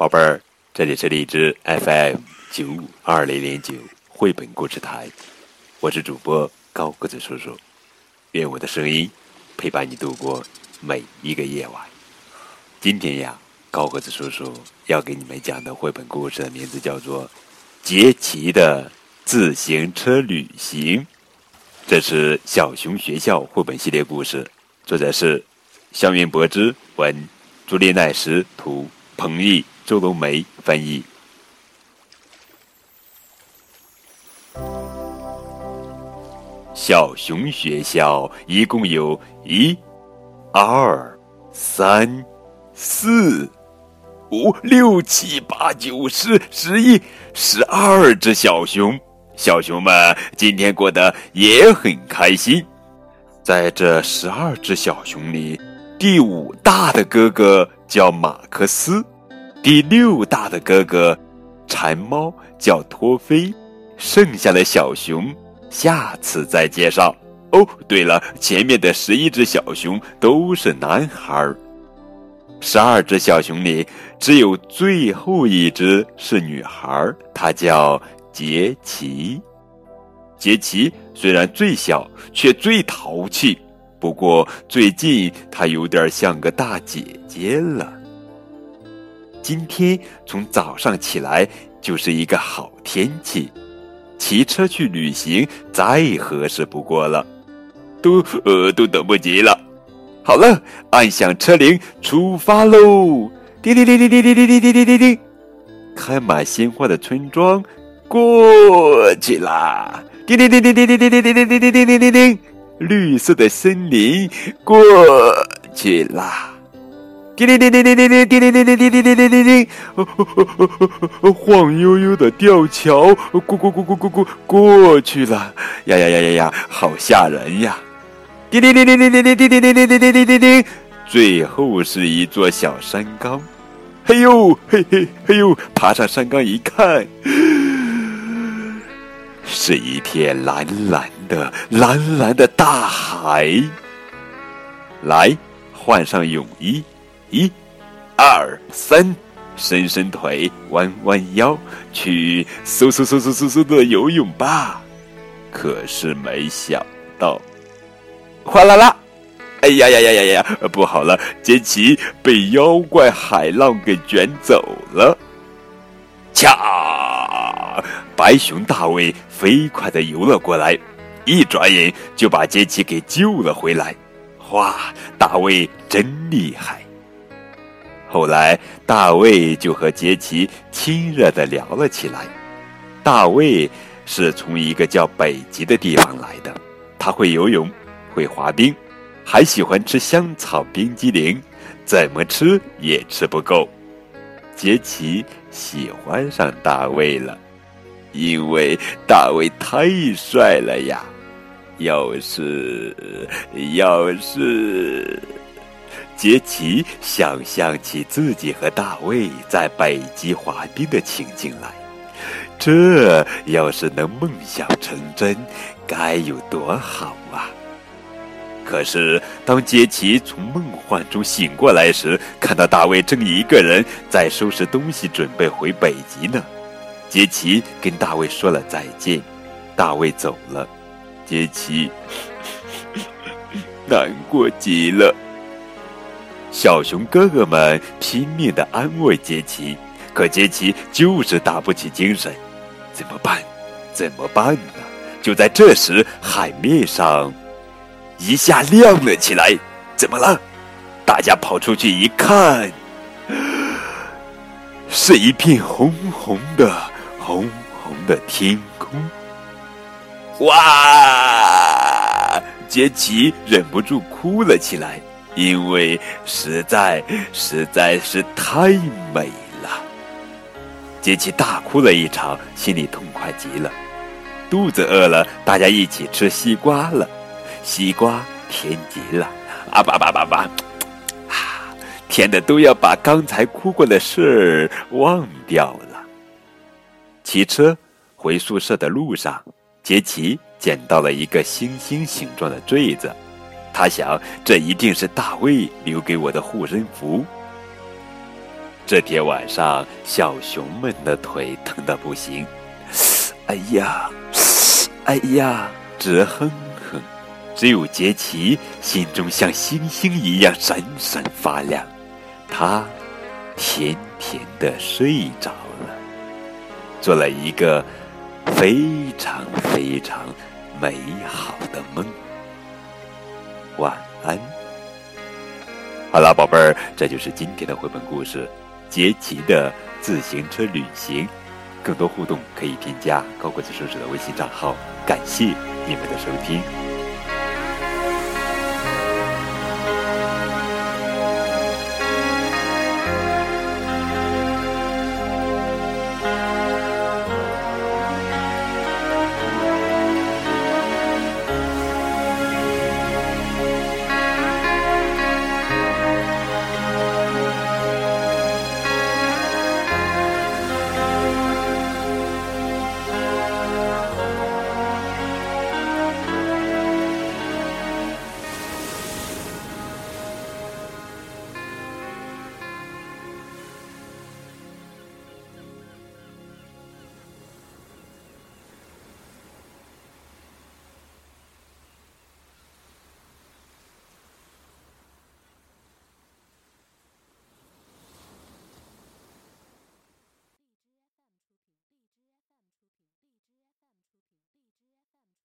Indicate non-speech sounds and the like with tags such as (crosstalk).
宝贝儿，这里是荔枝 FM 九五二零零九绘本故事台，我是主播高个子叔叔，愿我的声音陪伴你度过每一个夜晚。今天呀，高个子叔叔要给你们讲的绘本故事的名字叫做《杰奇的自行车旅行》，这是小熊学校绘本系列故事，作者是香云博之文，朱丽奈什图，彭毅。周冬梅翻译。小熊学校一共有一、二、三、四、五、六、七、八、九、十、十一、十二只小熊。小熊们今天过得也很开心。在这十二只小熊里，第五大的哥哥叫马克思。第六大的哥哥，馋猫叫托菲，剩下的小熊下次再介绍。哦，对了，前面的十一只小熊都是男孩儿，十二只小熊里只有最后一只是女孩儿，她叫杰奇。杰奇虽然最小，却最淘气。不过最近她有点像个大姐姐了。今天从早上起来就是一个好天气，骑车去旅行再合适不过了，都呃都等不及了。好了，按响车铃，出发喽！叮叮叮叮叮叮叮叮叮叮叮，开满鲜花的村庄过去啦！叮叮叮叮叮叮叮叮叮叮叮叮叮叮叮，绿色的森林过去啦！叮铃铃铃铃铃铃叮铃铃铃叮铃铃铃铃铃，晃悠悠的吊桥，咕咕咕咕咕咕过去了，呀呀呀呀呀，好吓人呀！叮铃铃铃铃铃铃叮铃铃铃铃铃铃铃，最后是一座小山岗，嘿呦嘿嘿嘿呦，爬上山岗一看，是一片蓝蓝的蓝蓝的大海。来，换上泳衣。一、二、三，伸伸腿，弯弯腰，去嗖嗖嗖嗖嗖嗖的游泳吧。可是没想到，哗啦啦！哎呀呀呀呀呀！不好了，杰奇被妖怪海浪给卷走了。恰，白熊大卫飞快的游了过来，一转眼就把杰奇给救了回来。哇，大卫真厉害！后来，大卫就和杰奇亲热的聊了起来。大卫是从一个叫北极的地方来的，他会游泳，会滑冰，还喜欢吃香草冰激凌，怎么吃也吃不够。杰奇喜欢上大卫了，因为大卫太帅了呀！要是，要是。杰奇想象起自己和大卫在北极滑冰的情景来，这要是能梦想成真，该有多好啊！可是，当杰奇从梦幻中醒过来时，看到大卫正一个人在收拾东西，准备回北极呢。杰奇跟大卫说了再见，大卫走了，杰奇 (laughs) 难过极了。小熊哥哥们拼命的安慰杰奇，可杰奇就是打不起精神。怎么办？怎么办呢？就在这时，海面上一下亮了起来。怎么了？大家跑出去一看，是一片红红的、红红的天空。哇！杰奇忍不住哭了起来。因为实在实在是太美了，杰奇大哭了一场，心里痛快极了。肚子饿了，大家一起吃西瓜了，西瓜甜极了，啊吧吧吧吧，啊，甜的都要把刚才哭过的事儿忘掉了。骑车回宿舍的路上，杰奇捡到了一个星星形状的坠子。他想，这一定是大卫留给我的护身符。这天晚上，小熊们的腿疼得不行，哎呀，哎呀，直哼哼。只有杰奇心中像星星一样闪闪发亮，他甜甜的睡着了，做了一个非常非常美好的梦。晚安。好了，宝贝儿，这就是今天的绘本故事《杰奇的自行车旅行》。更多互动可以添加高国子叔叔的微信账号。感谢你们的收听。